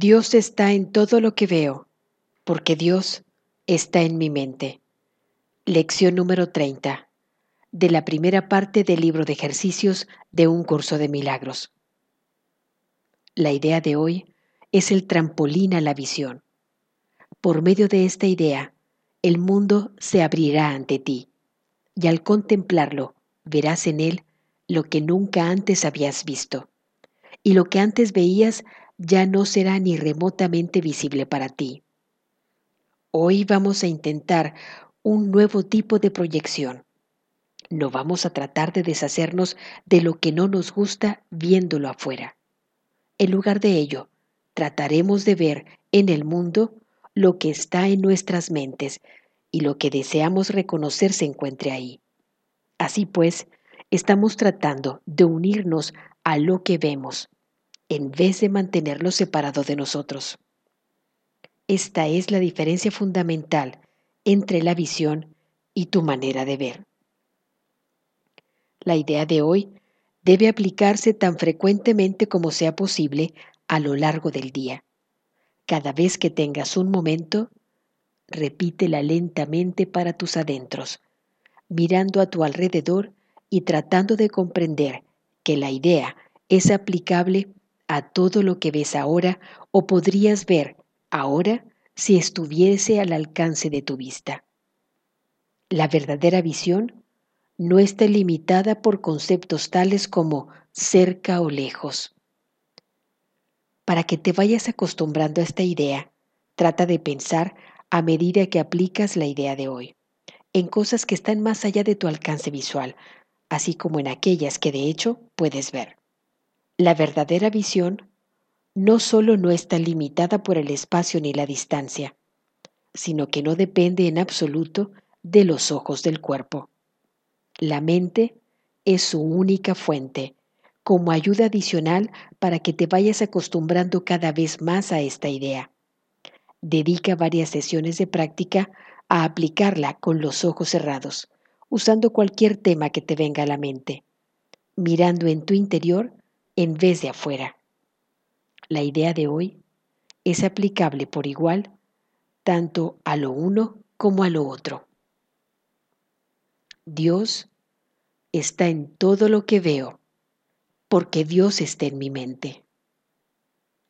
Dios está en todo lo que veo, porque Dios está en mi mente. Lección número 30 de la primera parte del libro de ejercicios de un curso de milagros. La idea de hoy es el trampolín a la visión. Por medio de esta idea, el mundo se abrirá ante ti, y al contemplarlo verás en él lo que nunca antes habías visto, y lo que antes veías ya no será ni remotamente visible para ti. Hoy vamos a intentar un nuevo tipo de proyección. No vamos a tratar de deshacernos de lo que no nos gusta viéndolo afuera. En lugar de ello, trataremos de ver en el mundo lo que está en nuestras mentes y lo que deseamos reconocer se encuentre ahí. Así pues, estamos tratando de unirnos a lo que vemos, en vez de mantenerlo separado de nosotros. Esta es la diferencia fundamental entre la visión y tu manera de ver. La idea de hoy debe aplicarse tan frecuentemente como sea posible a lo largo del día. Cada vez que tengas un momento, repítela lentamente para tus adentros, mirando a tu alrededor y tratando de comprender que la idea es aplicable a todo lo que ves ahora o podrías ver ahora si estuviese al alcance de tu vista. La verdadera visión no está limitada por conceptos tales como cerca o lejos. Para que te vayas acostumbrando a esta idea, trata de pensar a medida que aplicas la idea de hoy, en cosas que están más allá de tu alcance visual, así como en aquellas que de hecho puedes ver. La verdadera visión no solo no está limitada por el espacio ni la distancia, sino que no depende en absoluto de los ojos del cuerpo. La mente es su única fuente, como ayuda adicional para que te vayas acostumbrando cada vez más a esta idea. Dedica varias sesiones de práctica a aplicarla con los ojos cerrados, usando cualquier tema que te venga a la mente, mirando en tu interior en vez de afuera. La idea de hoy es aplicable por igual tanto a lo uno como a lo otro. Dios está en todo lo que veo, porque Dios está en mi mente.